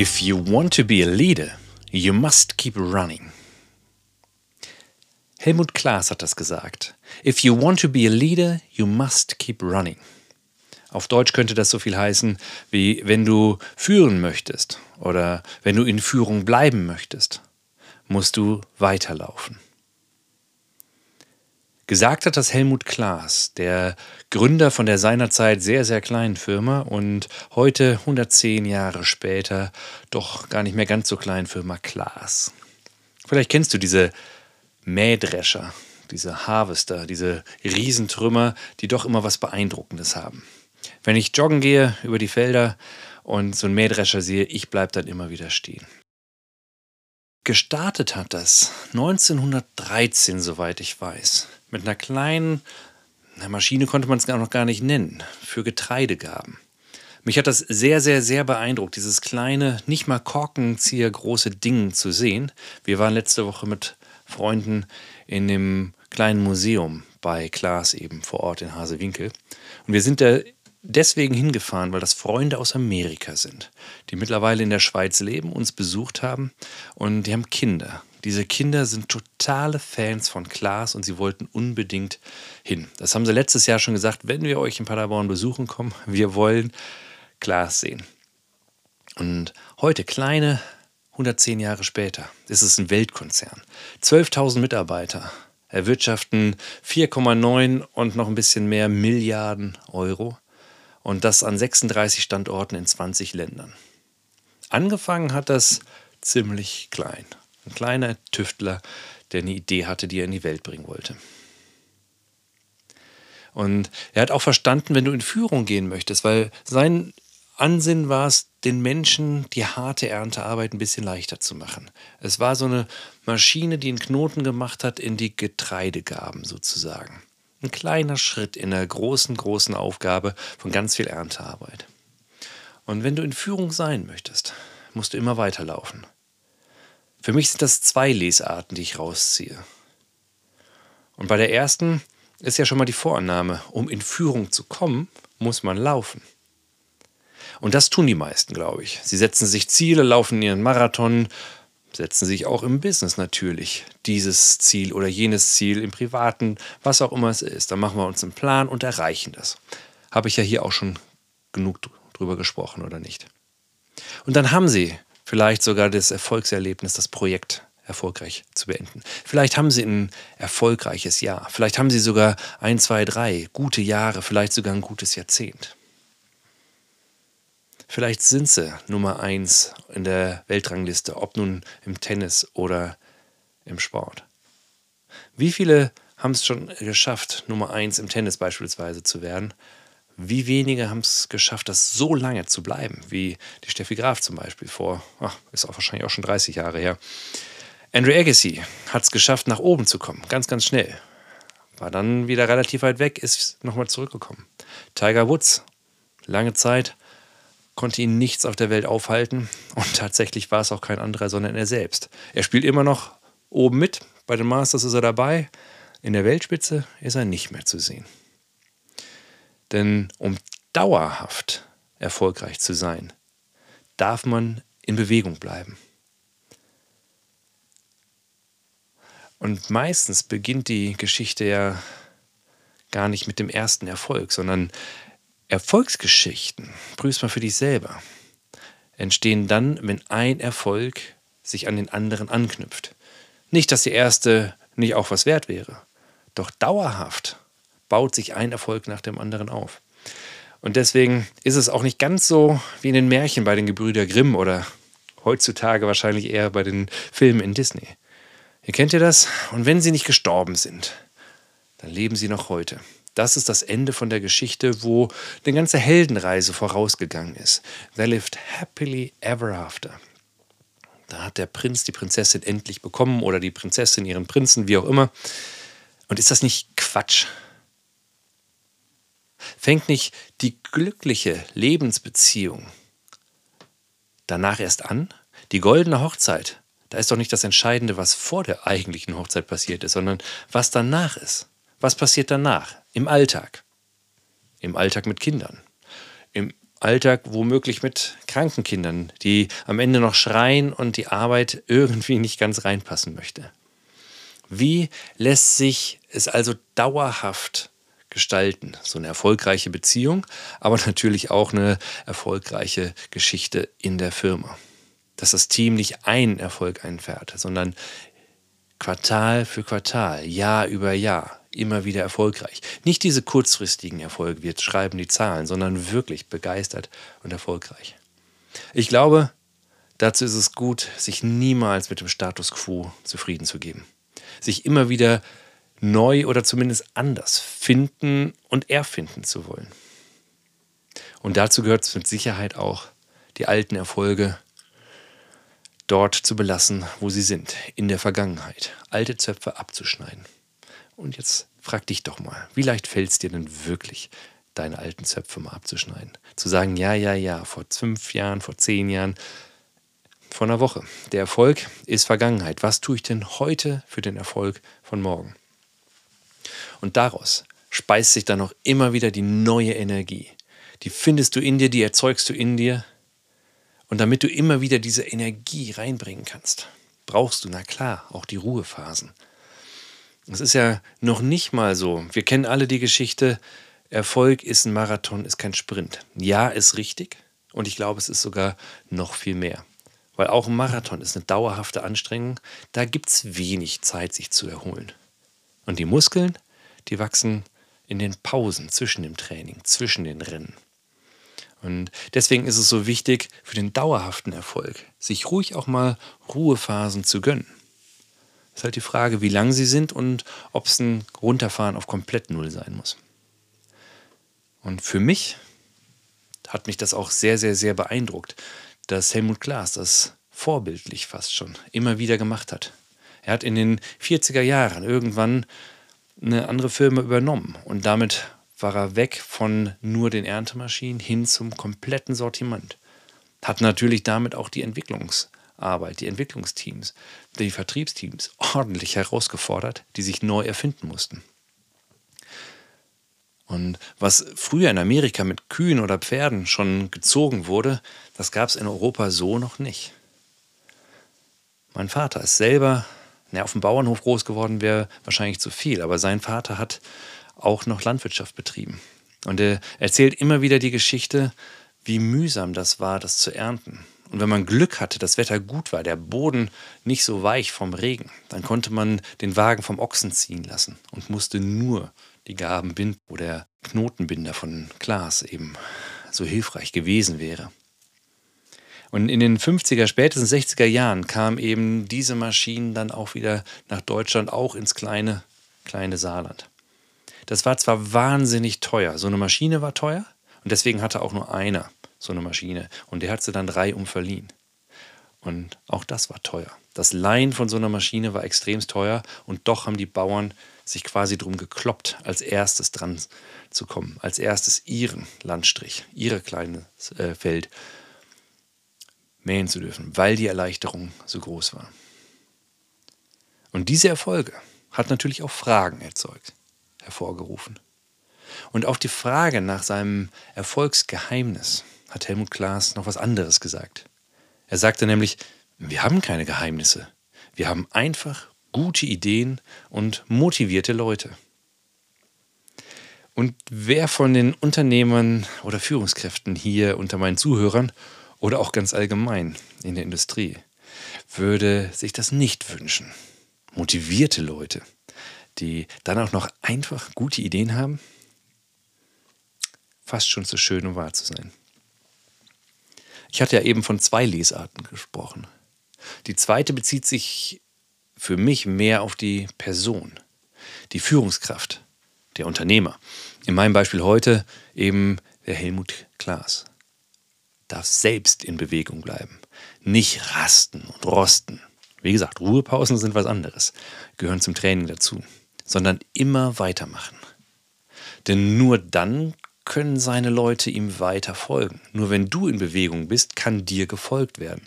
If you want to be a leader, you must keep running. Helmut Klaas hat das gesagt. If you want to be a leader, you must keep running. Auf Deutsch könnte das so viel heißen wie wenn du führen möchtest oder wenn du in Führung bleiben möchtest, musst du weiterlaufen. Gesagt hat das Helmut Klaas, der Gründer von der seinerzeit sehr, sehr kleinen Firma und heute 110 Jahre später doch gar nicht mehr ganz so kleinen Firma Klaas. Vielleicht kennst du diese Mähdrescher, diese Harvester, diese Riesentrümmer, die doch immer was Beeindruckendes haben. Wenn ich joggen gehe über die Felder und so einen Mähdrescher sehe, ich bleibe dann immer wieder stehen. Gestartet hat das 1913, soweit ich weiß mit einer kleinen eine Maschine konnte man es noch gar nicht nennen, für Getreidegaben. Mich hat das sehr, sehr, sehr beeindruckt, dieses kleine, nicht mal Korkenzieher große Ding zu sehen. Wir waren letzte Woche mit Freunden in dem kleinen Museum bei Klaas eben vor Ort in Hasewinkel. Und wir sind da deswegen hingefahren, weil das Freunde aus Amerika sind, die mittlerweile in der Schweiz leben, uns besucht haben und die haben Kinder. Diese Kinder sind totale Fans von Klaas und sie wollten unbedingt hin. Das haben sie letztes Jahr schon gesagt, wenn wir euch in Paderborn besuchen kommen, wir wollen Klaas sehen. Und heute, kleine 110 Jahre später, ist es ein Weltkonzern. 12.000 Mitarbeiter erwirtschaften 4,9 und noch ein bisschen mehr Milliarden Euro. Und das an 36 Standorten in 20 Ländern. Angefangen hat das ziemlich klein. Ein kleiner Tüftler, der eine Idee hatte, die er in die Welt bringen wollte. Und er hat auch verstanden, wenn du in Führung gehen möchtest, weil sein Ansinn war es, den Menschen die harte Erntearbeit ein bisschen leichter zu machen. Es war so eine Maschine, die einen Knoten gemacht hat in die Getreidegaben sozusagen. Ein kleiner Schritt in einer großen, großen Aufgabe von ganz viel Erntearbeit. Und wenn du in Führung sein möchtest, musst du immer weiterlaufen. Für mich sind das zwei Lesarten, die ich rausziehe. Und bei der ersten ist ja schon mal die Vorannahme, um in Führung zu kommen, muss man laufen. Und das tun die meisten, glaube ich. Sie setzen sich Ziele, laufen ihren Marathon, setzen sich auch im Business natürlich dieses Ziel oder jenes Ziel, im Privaten, was auch immer es ist. Dann machen wir uns einen Plan und erreichen das. Habe ich ja hier auch schon genug drüber gesprochen, oder nicht? Und dann haben sie vielleicht sogar das Erfolgserlebnis, das Projekt erfolgreich zu beenden. Vielleicht haben Sie ein erfolgreiches Jahr. Vielleicht haben Sie sogar ein, zwei, drei gute Jahre, vielleicht sogar ein gutes Jahrzehnt. Vielleicht sind Sie Nummer eins in der Weltrangliste, ob nun im Tennis oder im Sport. Wie viele haben es schon geschafft, Nummer eins im Tennis beispielsweise zu werden? Wie wenige haben es geschafft, das so lange zu bleiben, wie die Steffi Graf zum Beispiel vor, ach, ist auch wahrscheinlich auch schon 30 Jahre her. Andrew Agassi hat es geschafft, nach oben zu kommen, ganz, ganz schnell. War dann wieder relativ weit weg, ist nochmal zurückgekommen. Tiger Woods, lange Zeit, konnte ihn nichts auf der Welt aufhalten und tatsächlich war es auch kein anderer, sondern er selbst. Er spielt immer noch oben mit, bei den Masters ist er dabei, in der Weltspitze ist er nicht mehr zu sehen. Denn um dauerhaft erfolgreich zu sein, darf man in Bewegung bleiben. Und meistens beginnt die Geschichte ja gar nicht mit dem ersten Erfolg, sondern Erfolgsgeschichten, prüfst mal für dich selber, entstehen dann, wenn ein Erfolg sich an den anderen anknüpft. Nicht, dass der erste nicht auch was wert wäre, doch dauerhaft baut sich ein Erfolg nach dem anderen auf. Und deswegen ist es auch nicht ganz so wie in den Märchen bei den Gebrüder Grimm oder heutzutage wahrscheinlich eher bei den Filmen in Disney. Ihr kennt ihr das? Und wenn sie nicht gestorben sind, dann leben sie noch heute. Das ist das Ende von der Geschichte, wo eine ganze Heldenreise vorausgegangen ist. They lived happily ever after. Da hat der Prinz die Prinzessin endlich bekommen oder die Prinzessin ihren Prinzen, wie auch immer. Und ist das nicht Quatsch? Fängt nicht die glückliche Lebensbeziehung danach erst an? Die goldene Hochzeit, da ist doch nicht das Entscheidende, was vor der eigentlichen Hochzeit passiert ist, sondern was danach ist. Was passiert danach? Im Alltag. Im Alltag mit Kindern. Im Alltag womöglich mit kranken Kindern, die am Ende noch schreien und die Arbeit irgendwie nicht ganz reinpassen möchte. Wie lässt sich es also dauerhaft gestalten? So eine erfolgreiche Beziehung, aber natürlich auch eine erfolgreiche Geschichte in der Firma. Dass das Team nicht einen Erfolg einfährt, sondern Quartal für Quartal, Jahr über Jahr immer wieder erfolgreich. Nicht diese kurzfristigen Erfolge, wir schreiben die Zahlen, sondern wirklich begeistert und erfolgreich. Ich glaube, dazu ist es gut, sich niemals mit dem Status quo zufrieden zu geben. Sich immer wieder neu oder zumindest anders finden und erfinden zu wollen. Und dazu gehört es mit Sicherheit auch, die alten Erfolge dort zu belassen, wo sie sind, in der Vergangenheit, alte Zöpfe abzuschneiden. Und jetzt frag dich doch mal, wie leicht fällt es dir denn wirklich, deine alten Zöpfe mal abzuschneiden? Zu sagen, ja, ja, ja, vor fünf Jahren, vor zehn Jahren, vor einer Woche. Der Erfolg ist Vergangenheit. Was tue ich denn heute für den Erfolg von morgen? Und daraus speist sich dann noch immer wieder die neue Energie. Die findest du in dir, die erzeugst du in dir. Und damit du immer wieder diese Energie reinbringen kannst, brauchst du, na klar, auch die Ruhephasen. Es ist ja noch nicht mal so. Wir kennen alle die Geschichte, Erfolg ist ein Marathon, ist kein Sprint. Ja, ist richtig. Und ich glaube, es ist sogar noch viel mehr. Weil auch ein Marathon ist eine dauerhafte Anstrengung. Da gibt es wenig Zeit, sich zu erholen. Und die Muskeln, die wachsen in den Pausen zwischen dem Training, zwischen den Rennen. Und deswegen ist es so wichtig für den dauerhaften Erfolg, sich ruhig auch mal Ruhephasen zu gönnen. Ist halt die Frage, wie lang sie sind und ob es ein Runterfahren auf komplett Null sein muss. Und für mich hat mich das auch sehr, sehr, sehr beeindruckt, dass Helmut Klaas das vorbildlich fast schon immer wieder gemacht hat. Er hat in den 40er Jahren irgendwann eine andere Firma übernommen und damit war er weg von nur den Erntemaschinen hin zum kompletten Sortiment. Hat natürlich damit auch die Entwicklungsarbeit, die Entwicklungsteams, die Vertriebsteams ordentlich herausgefordert, die sich neu erfinden mussten. Und was früher in Amerika mit Kühen oder Pferden schon gezogen wurde, das gab es in Europa so noch nicht. Mein Vater ist selber na, auf dem Bauernhof groß geworden, wäre wahrscheinlich zu viel, aber sein Vater hat auch noch Landwirtschaft betrieben. Und er erzählt immer wieder die Geschichte, wie mühsam das war, das zu ernten. Und wenn man Glück hatte, das Wetter gut war, der Boden nicht so weich vom Regen, dann konnte man den Wagen vom Ochsen ziehen lassen und musste nur die Gaben binden, wo der Knotenbinder von Glas eben so hilfreich gewesen wäre. Und in den 50er, spätestens 60er Jahren kamen eben diese Maschinen dann auch wieder nach Deutschland, auch ins kleine, kleine Saarland. Das war zwar wahnsinnig teuer, so eine Maschine war teuer und deswegen hatte auch nur einer so eine Maschine und der hat sie dann drei umverliehen. Und auch das war teuer. Das Leihen von so einer Maschine war extremst teuer und doch haben die Bauern sich quasi drum gekloppt, als erstes dran zu kommen, als erstes ihren Landstrich, ihre kleine äh, Feld mähen zu dürfen, weil die Erleichterung so groß war. Und diese Erfolge hat natürlich auch Fragen erzeugt, hervorgerufen. Und auf die Frage nach seinem Erfolgsgeheimnis hat Helmut Klaas noch was anderes gesagt. Er sagte nämlich, wir haben keine Geheimnisse. Wir haben einfach gute Ideen und motivierte Leute. Und wer von den Unternehmern oder Führungskräften hier unter meinen Zuhörern oder auch ganz allgemein in der Industrie würde sich das nicht wünschen. Motivierte Leute, die dann auch noch einfach gute Ideen haben, fast schon zu schön, um wahr zu sein. Ich hatte ja eben von zwei Lesarten gesprochen. Die zweite bezieht sich für mich mehr auf die Person, die Führungskraft, der Unternehmer. In meinem Beispiel heute eben der Helmut Klaas. Darf selbst in Bewegung bleiben. Nicht rasten und rosten. Wie gesagt, Ruhepausen sind was anderes, gehören zum Training dazu, sondern immer weitermachen. Denn nur dann können seine Leute ihm weiter folgen. Nur wenn du in Bewegung bist, kann dir gefolgt werden.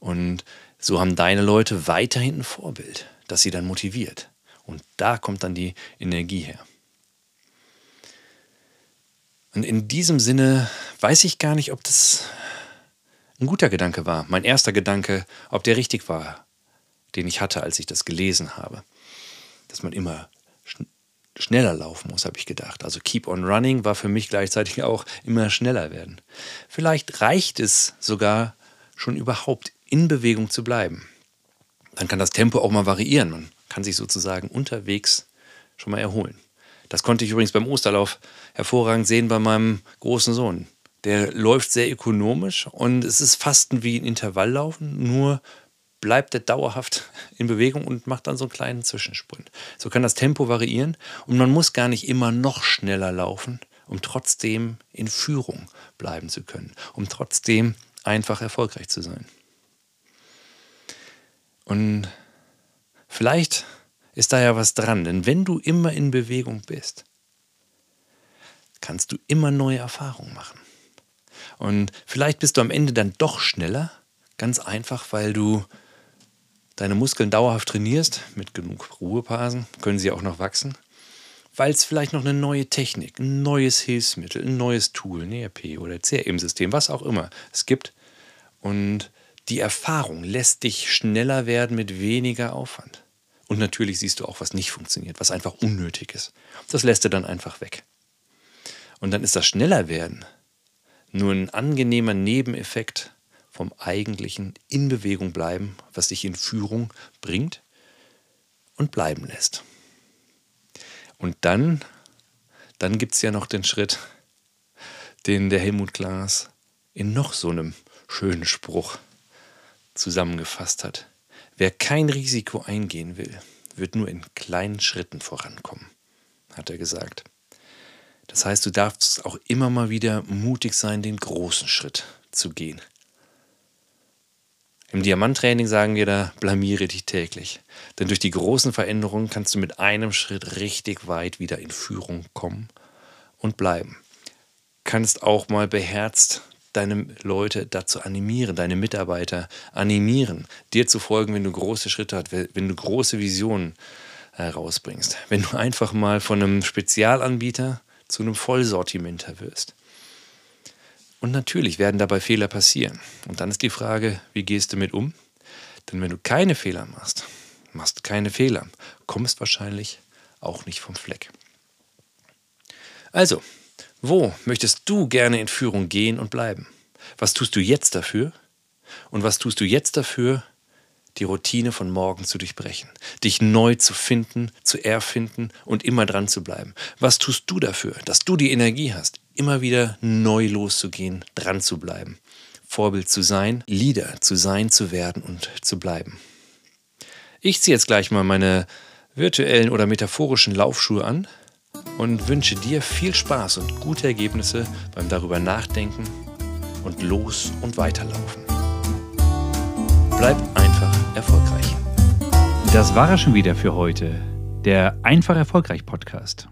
Und so haben deine Leute weiterhin ein Vorbild, das sie dann motiviert. Und da kommt dann die Energie her. Und in diesem Sinne weiß ich gar nicht, ob das ein guter Gedanke war. Mein erster Gedanke, ob der richtig war, den ich hatte, als ich das gelesen habe. Dass man immer schn schneller laufen muss, habe ich gedacht. Also Keep on Running war für mich gleichzeitig auch immer schneller werden. Vielleicht reicht es sogar schon überhaupt in Bewegung zu bleiben. Dann kann das Tempo auch mal variieren. Man kann sich sozusagen unterwegs schon mal erholen. Das konnte ich übrigens beim Osterlauf hervorragend sehen bei meinem großen Sohn. Der läuft sehr ökonomisch und es ist fast wie ein Intervalllaufen, nur bleibt er dauerhaft in Bewegung und macht dann so einen kleinen Zwischensprint. So kann das Tempo variieren und man muss gar nicht immer noch schneller laufen, um trotzdem in Führung bleiben zu können, um trotzdem einfach erfolgreich zu sein. Und vielleicht ist da ja was dran, denn wenn du immer in Bewegung bist, kannst du immer neue Erfahrungen machen. Und vielleicht bist du am Ende dann doch schneller, ganz einfach, weil du deine Muskeln dauerhaft trainierst, mit genug Ruhephasen, können sie auch noch wachsen, weil es vielleicht noch eine neue Technik, ein neues Hilfsmittel, ein neues Tool, ein ERP oder CRM-System, was auch immer es gibt. Und die Erfahrung lässt dich schneller werden mit weniger Aufwand. Und natürlich siehst du auch, was nicht funktioniert, was einfach unnötig ist. Das lässt du dann einfach weg. Und dann ist das Schnellerwerden nur ein angenehmer Nebeneffekt vom eigentlichen in Bewegung bleiben, was dich in Führung bringt und bleiben lässt. Und dann, dann gibt es ja noch den Schritt, den der Helmut Klaas in noch so einem schönen Spruch zusammengefasst hat. Wer kein Risiko eingehen will, wird nur in kleinen Schritten vorankommen, hat er gesagt. Das heißt, du darfst auch immer mal wieder mutig sein, den großen Schritt zu gehen. Im Diamanttraining sagen wir da, blamiere dich täglich. Denn durch die großen Veränderungen kannst du mit einem Schritt richtig weit wieder in Führung kommen und bleiben. Kannst auch mal beherzt deine Leute dazu animieren, deine Mitarbeiter animieren, dir zu folgen, wenn du große Schritte hast, wenn du große Visionen herausbringst. Wenn du einfach mal von einem Spezialanbieter zu einem Vollsortimenter wirst. Und natürlich werden dabei Fehler passieren. Und dann ist die Frage, wie gehst du mit um? Denn wenn du keine Fehler machst, machst keine Fehler, kommst wahrscheinlich auch nicht vom Fleck. Also, wo möchtest du gerne in Führung gehen und bleiben? Was tust du jetzt dafür? Und was tust du jetzt dafür, die Routine von morgen zu durchbrechen, dich neu zu finden, zu erfinden und immer dran zu bleiben? Was tust du dafür, dass du die Energie hast, immer wieder neu loszugehen, dran zu bleiben, Vorbild zu sein, Leader zu sein, zu werden und zu bleiben? Ich ziehe jetzt gleich mal meine virtuellen oder metaphorischen Laufschuhe an und wünsche dir viel Spaß und gute Ergebnisse beim darüber nachdenken und los und weiterlaufen. Bleib einfach erfolgreich. Das war er schon wieder für heute. Der Einfach Erfolgreich Podcast.